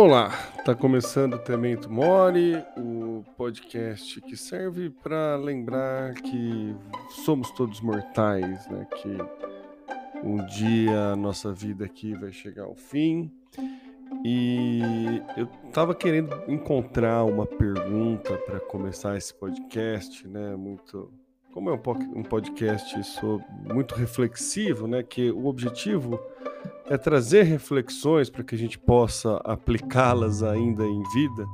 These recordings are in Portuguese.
Olá, tá começando o Temento Mori, o podcast que serve para lembrar que somos todos mortais, né? Que um dia a nossa vida aqui vai chegar ao fim. E eu tava querendo encontrar uma pergunta para começar esse podcast, né? Muito como é um podcast sobre, muito reflexivo, né? Que o objetivo é trazer reflexões para que a gente possa aplicá-las ainda em vida.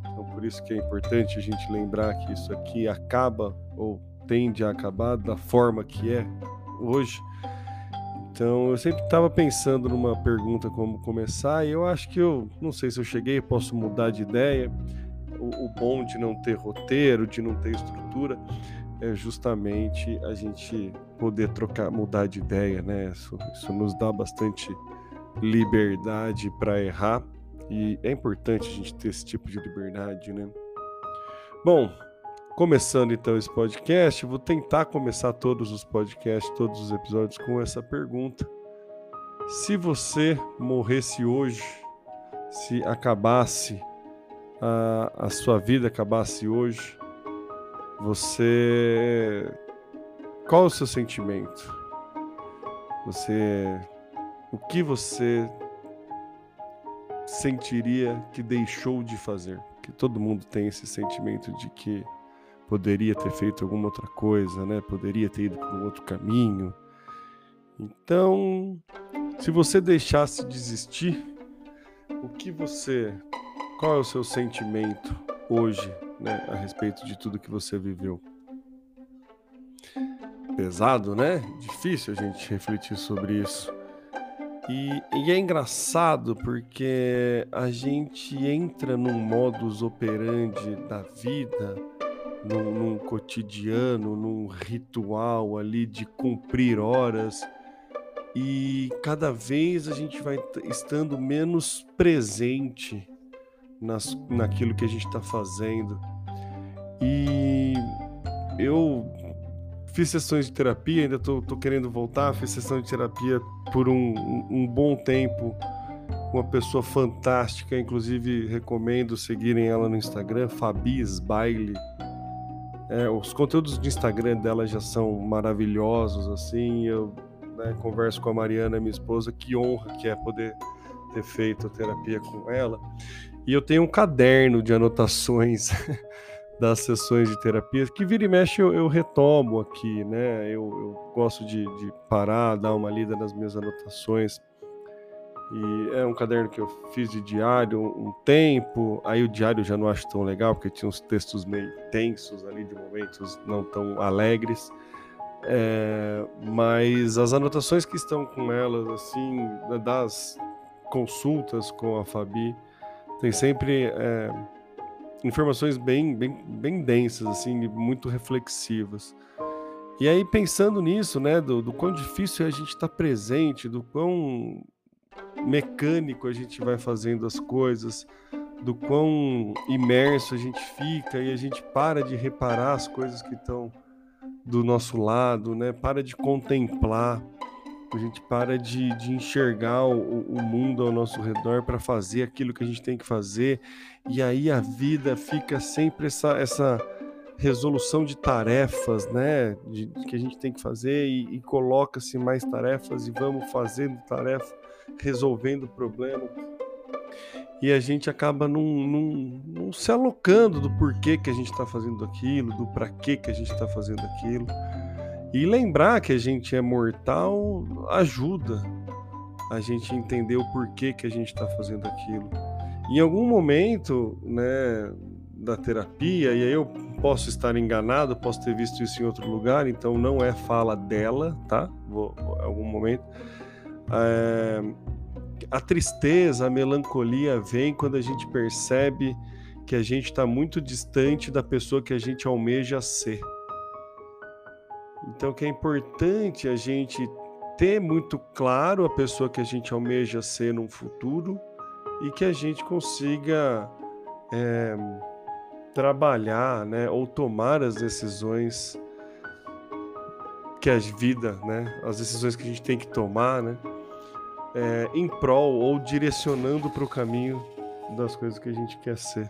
Então, por isso que é importante a gente lembrar que isso aqui acaba ou tende a acabar da forma que é hoje. Então, eu sempre estava pensando numa pergunta como começar, e eu acho que eu não sei se eu cheguei, posso mudar de ideia. O, o bom de não ter roteiro, de não ter estrutura, é justamente a gente poder trocar, mudar de ideia, né? Isso, isso nos dá bastante liberdade para errar e é importante a gente ter esse tipo de liberdade, né? Bom, começando então esse podcast, vou tentar começar todos os podcasts, todos os episódios com essa pergunta: se você morresse hoje, se acabasse a, a sua vida acabasse hoje, você. Qual o seu sentimento? Você. O que você sentiria que deixou de fazer? Que todo mundo tem esse sentimento de que poderia ter feito alguma outra coisa, né? Poderia ter ido por um outro caminho. Então, se você deixasse de existir, o que você. Qual é o seu sentimento hoje né, a respeito de tudo que você viveu. Pesado, né? Difícil a gente refletir sobre isso. E, e, é engraçado porque a gente entra num modus operandi da vida, num, num cotidiano, num ritual ali de cumprir horas, e cada vez a gente vai estando menos presente nas, naquilo que a gente está fazendo. E eu fiz sessões de terapia, ainda tô, tô querendo voltar, fiz sessão de terapia por um, um, bom tempo. Uma pessoa fantástica, inclusive recomendo seguirem ela no Instagram, Fabi Baile. É, os conteúdos de Instagram dela já são maravilhosos, assim. Eu né, converso com a Mariana, minha esposa, que honra que é poder ter feito a terapia com ela. E eu tenho um caderno de anotações das sessões de terapia, que vira e mexe eu, eu retomo aqui, né? Eu, eu gosto de, de, parar, dar uma lida nas minhas anotações. E é um caderno que eu fiz de diário um tempo. Aí o diário eu já não acho tão legal, porque tinha uns textos meio tensos ali, de momentos não tão alegres. É, mas as anotações que estão com elas, assim, das consultas com a Fabi, tem sempre. É, informações bem, bem, bem densas, assim, muito reflexivas. E aí, pensando nisso, né, do, do quão difícil é a gente estar tá presente, do quão mecânico a gente vai fazendo as coisas, do quão imerso a gente fica e a gente para de reparar as coisas que estão do nosso lado, né? Para de contemplar, a gente para de, de enxergar o, o mundo ao nosso redor para fazer aquilo que a gente tem que fazer e aí a vida fica sempre essa, essa resolução de tarefas, né? De, de que a gente tem que fazer e, e coloca-se mais tarefas e vamos fazendo tarefa, resolvendo o problema. E a gente acaba não, se alocando do porquê que a gente está fazendo aquilo, do para que que a gente está fazendo aquilo. E lembrar que a gente é mortal ajuda a gente entender o porquê que a gente está fazendo aquilo. Em algum momento, né, da terapia, e aí eu posso estar enganado, posso ter visto isso em outro lugar, então não é fala dela, tá? Vou, algum momento. É, a tristeza, a melancolia vem quando a gente percebe que a gente está muito distante da pessoa que a gente almeja ser. Então, que é importante a gente ter muito claro a pessoa que a gente almeja ser no futuro e que a gente consiga é, trabalhar, né, ou tomar as decisões que a vida, né, as decisões que a gente tem que tomar, né, é, em prol ou direcionando para o caminho das coisas que a gente quer ser.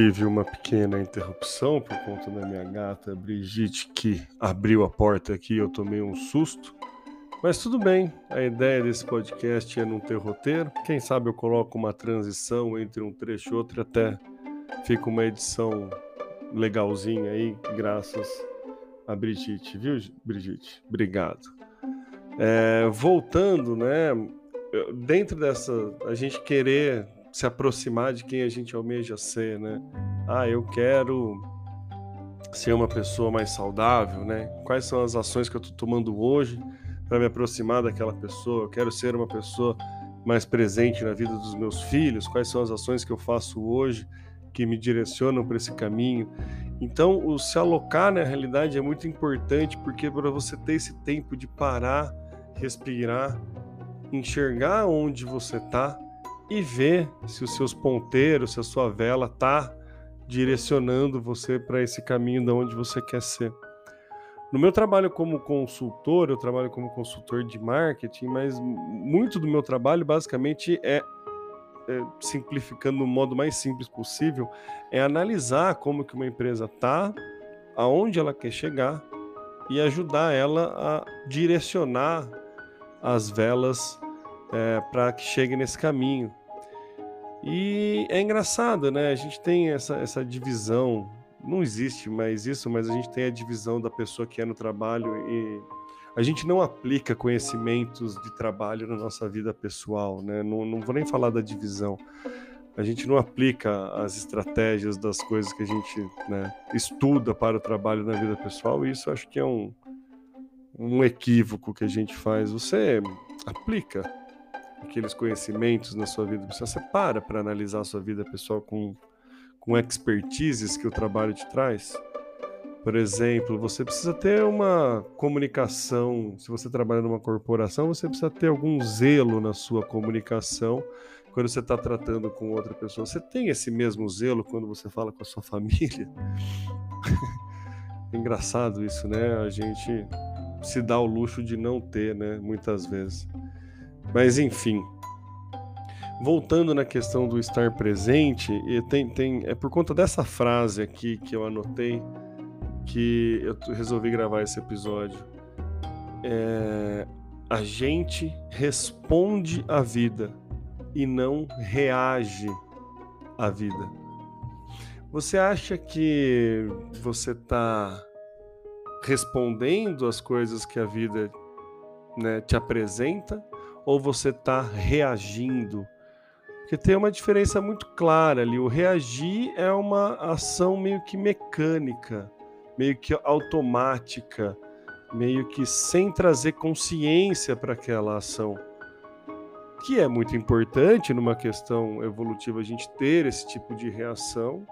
Tive uma pequena interrupção por conta da minha gata Brigitte, que abriu a porta aqui eu tomei um susto. Mas tudo bem, a ideia desse podcast é não ter roteiro. Quem sabe eu coloco uma transição entre um trecho e outro até fica uma edição legalzinha aí, graças a Brigitte, viu, Brigitte? Obrigado. É, voltando, né? Dentro dessa, a gente querer se aproximar de quem a gente almeja ser, né? Ah, eu quero ser uma pessoa mais saudável, né? Quais são as ações que eu estou tomando hoje para me aproximar daquela pessoa? Eu quero ser uma pessoa mais presente na vida dos meus filhos. Quais são as ações que eu faço hoje que me direcionam para esse caminho? Então, o se alocar na realidade é muito importante porque para você ter esse tempo de parar, respirar, enxergar onde você está e ver se os seus ponteiros, se a sua vela está direcionando você para esse caminho de onde você quer ser. No meu trabalho como consultor, eu trabalho como consultor de marketing, mas muito do meu trabalho basicamente é, é simplificando no modo mais simples possível, é analisar como que uma empresa está, aonde ela quer chegar e ajudar ela a direcionar as velas é, para que chegue nesse caminho. E é engraçado, né? A gente tem essa, essa divisão, não existe mais isso, mas a gente tem a divisão da pessoa que é no trabalho e a gente não aplica conhecimentos de trabalho na nossa vida pessoal, né? Não, não vou nem falar da divisão. A gente não aplica as estratégias das coisas que a gente né, estuda para o trabalho na vida pessoal, e isso acho que é um, um equívoco que a gente faz. Você aplica aqueles conhecimentos na sua vida pessoal, você para para analisar a sua vida pessoal com, com expertises que o trabalho te traz. Por exemplo, você precisa ter uma comunicação. Se você trabalha numa corporação, você precisa ter algum zelo na sua comunicação quando você está tratando com outra pessoa. Você tem esse mesmo zelo quando você fala com a sua família? Engraçado isso, né? A gente se dá o luxo de não ter, né? Muitas vezes. Mas enfim, voltando na questão do estar presente, tem, tem, é por conta dessa frase aqui que eu anotei que eu resolvi gravar esse episódio. É, a gente responde à vida e não reage à vida. Você acha que você está respondendo às coisas que a vida né, te apresenta ou você está reagindo? Porque tem uma diferença muito clara ali. O reagir é uma ação meio que mecânica, meio que automática, meio que sem trazer consciência para aquela ação. Que é muito importante numa questão evolutiva a gente ter esse tipo de reação,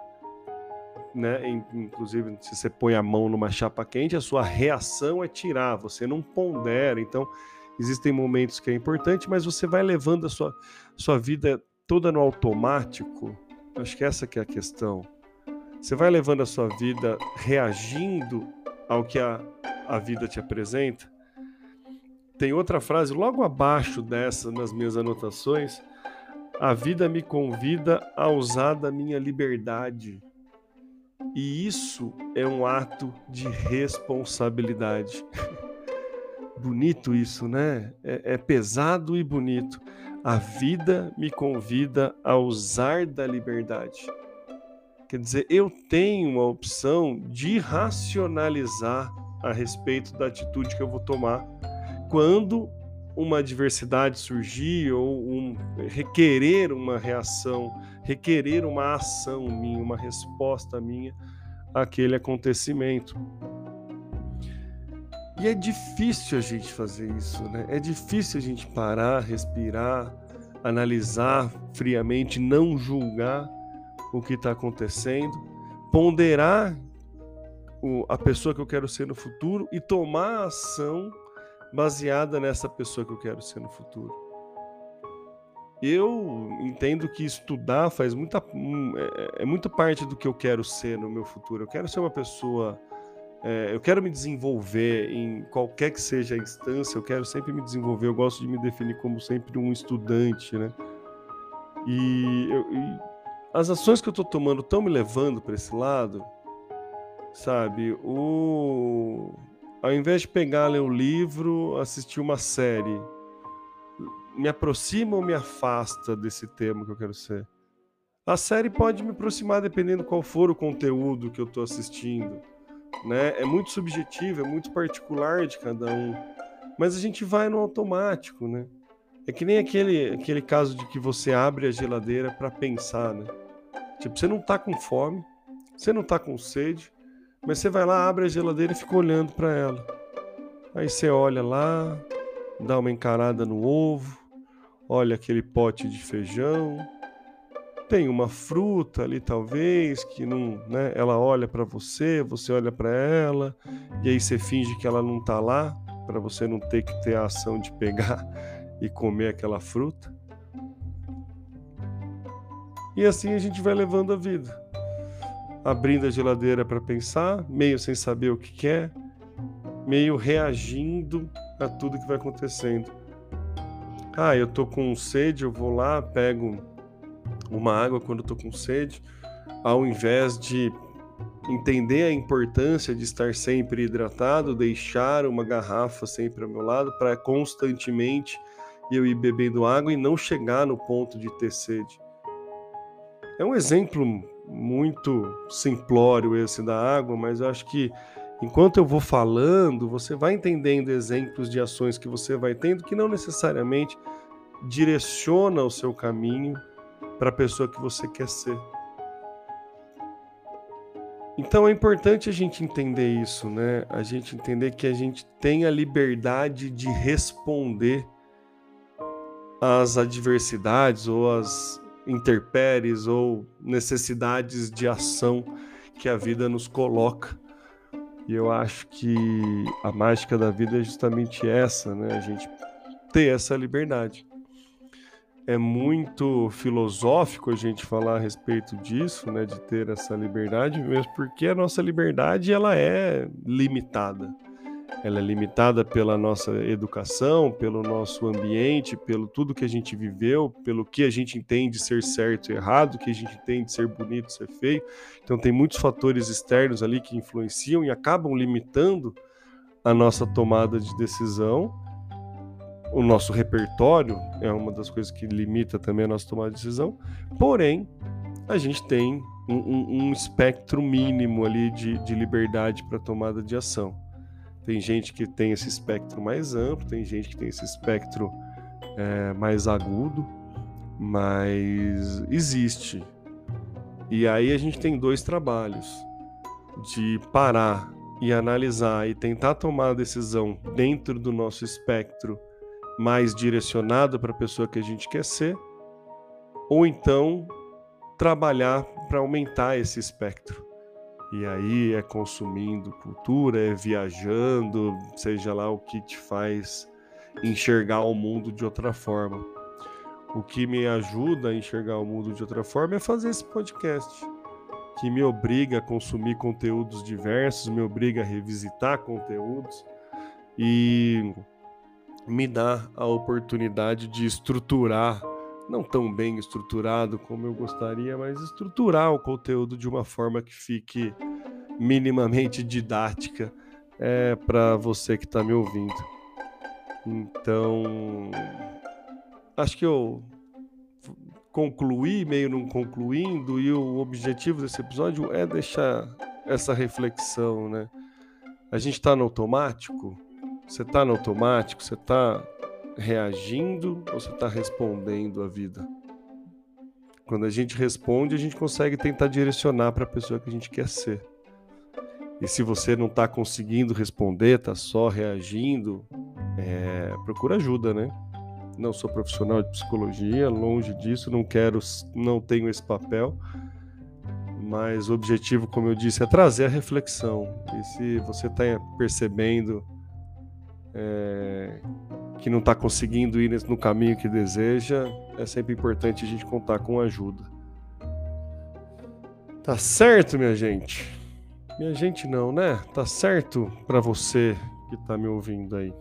né? Inclusive, se você põe a mão numa chapa quente, a sua reação é tirar, você não pondera. Então, existem momentos que é importante, mas você vai levando a sua, sua vida toda no automático. Acho que essa que é a questão. Você vai levando a sua vida reagindo ao que a, a vida te apresenta. Tem outra frase logo abaixo dessa nas minhas anotações. A vida me convida a usar da minha liberdade. E isso é um ato de responsabilidade. Bonito isso, né? É, é pesado e bonito. A vida me convida a usar da liberdade. Quer dizer, eu tenho a opção de racionalizar a respeito da atitude que eu vou tomar quando uma adversidade surgir ou um, requerer uma reação, requerer uma ação minha, uma resposta minha àquele acontecimento. E é difícil a gente fazer isso, né? É difícil a gente parar, respirar, analisar friamente, não julgar o que está acontecendo, ponderar o, a pessoa que eu quero ser no futuro e tomar ação baseada nessa pessoa que eu quero ser no futuro. eu entendo que estudar faz muita hum, é, é muito parte do que eu quero ser no meu futuro. Eu quero ser uma pessoa é, eu quero me desenvolver em qualquer que seja a instância, eu quero sempre me desenvolver, eu gosto de me definir como sempre um estudante, né? E, eu, e as ações que eu estou tomando estão me levando para esse lado, sabe? O... Ao invés de pegar, ler o livro, assistir uma série, me aproxima ou me afasta desse tema que eu quero ser? A série pode me aproximar dependendo qual for o conteúdo que eu estou assistindo né? É muito subjetivo, é muito particular de cada um. Mas a gente vai no automático, né? É que nem aquele, aquele caso de que você abre a geladeira para pensar, né? Tipo, você não tá com fome, você não tá com sede, mas você vai lá, abre a geladeira e fica olhando para ela. Aí você olha lá, dá uma encarada no ovo, olha aquele pote de feijão, tem uma fruta ali talvez que não, né, ela olha para você, você olha para ela e aí você finge que ela não tá lá para você não ter que ter a ação de pegar e comer aquela fruta. E assim a gente vai levando a vida, abrindo a geladeira para pensar, meio sem saber o que quer, meio reagindo a tudo que vai acontecendo. Ah, eu tô com sede, eu vou lá, pego uma água quando estou com sede, ao invés de entender a importância de estar sempre hidratado, deixar uma garrafa sempre ao meu lado para constantemente eu ir bebendo água e não chegar no ponto de ter sede. É um exemplo muito simplório esse da água, mas eu acho que enquanto eu vou falando, você vai entendendo exemplos de ações que você vai tendo que não necessariamente direciona o seu caminho para a pessoa que você quer ser. Então é importante a gente entender isso, né? A gente entender que a gente tem a liberdade de responder às adversidades ou às interpéries ou necessidades de ação que a vida nos coloca. E eu acho que a mágica da vida é justamente essa, né? A gente ter essa liberdade é muito filosófico a gente falar a respeito disso, né, de ter essa liberdade, mesmo porque a nossa liberdade ela é limitada. Ela é limitada pela nossa educação, pelo nosso ambiente, pelo tudo que a gente viveu, pelo que a gente entende ser certo e errado, que a gente entende ser bonito, ser feio. Então tem muitos fatores externos ali que influenciam e acabam limitando a nossa tomada de decisão o nosso repertório é uma das coisas que limita também a nossa tomada de decisão, porém, a gente tem um, um, um espectro mínimo ali de, de liberdade para tomada de ação. Tem gente que tem esse espectro mais amplo, tem gente que tem esse espectro é, mais agudo, mas existe. E aí a gente tem dois trabalhos: de parar e analisar e tentar tomar a decisão dentro do nosso espectro mais direcionado para a pessoa que a gente quer ser, ou então trabalhar para aumentar esse espectro. E aí é consumindo cultura, é viajando, seja lá o que te faz enxergar o mundo de outra forma. O que me ajuda a enxergar o mundo de outra forma é fazer esse podcast, que me obriga a consumir conteúdos diversos, me obriga a revisitar conteúdos e me dá a oportunidade de estruturar, não tão bem estruturado como eu gostaria, mas estruturar o conteúdo de uma forma que fique minimamente didática é, para você que está me ouvindo. Então, acho que eu concluí, meio não concluindo, e o objetivo desse episódio é deixar essa reflexão, né? A gente está no automático você está no automático? Você está reagindo ou você está respondendo à vida? Quando a gente responde, a gente consegue tentar direcionar para a pessoa que a gente quer ser. E se você não está conseguindo responder, está só reagindo, é, procura ajuda, né? Não sou profissional de psicologia, longe disso, não quero, não tenho esse papel. Mas o objetivo, como eu disse, é trazer a reflexão. E se você está percebendo é, que não está conseguindo ir no caminho que deseja, é sempre importante a gente contar com ajuda. Tá certo, minha gente? Minha gente não, né? Tá certo para você que tá me ouvindo aí.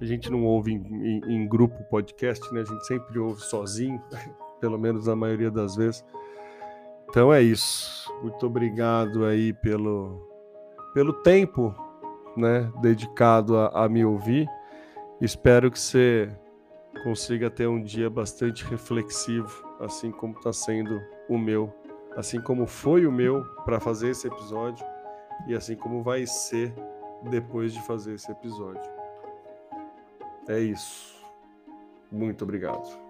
A gente não ouve em, em, em, grupo podcast, né? A gente sempre ouve sozinho, pelo menos na maioria das vezes. Então é isso. Muito obrigado aí pelo, pelo tempo, né? Dedicado a, a me ouvir. Espero que você consiga ter um dia bastante reflexivo, assim como está sendo o meu, assim como foi o meu para fazer esse episódio e assim como vai ser depois de fazer esse episódio. É isso. Muito obrigado.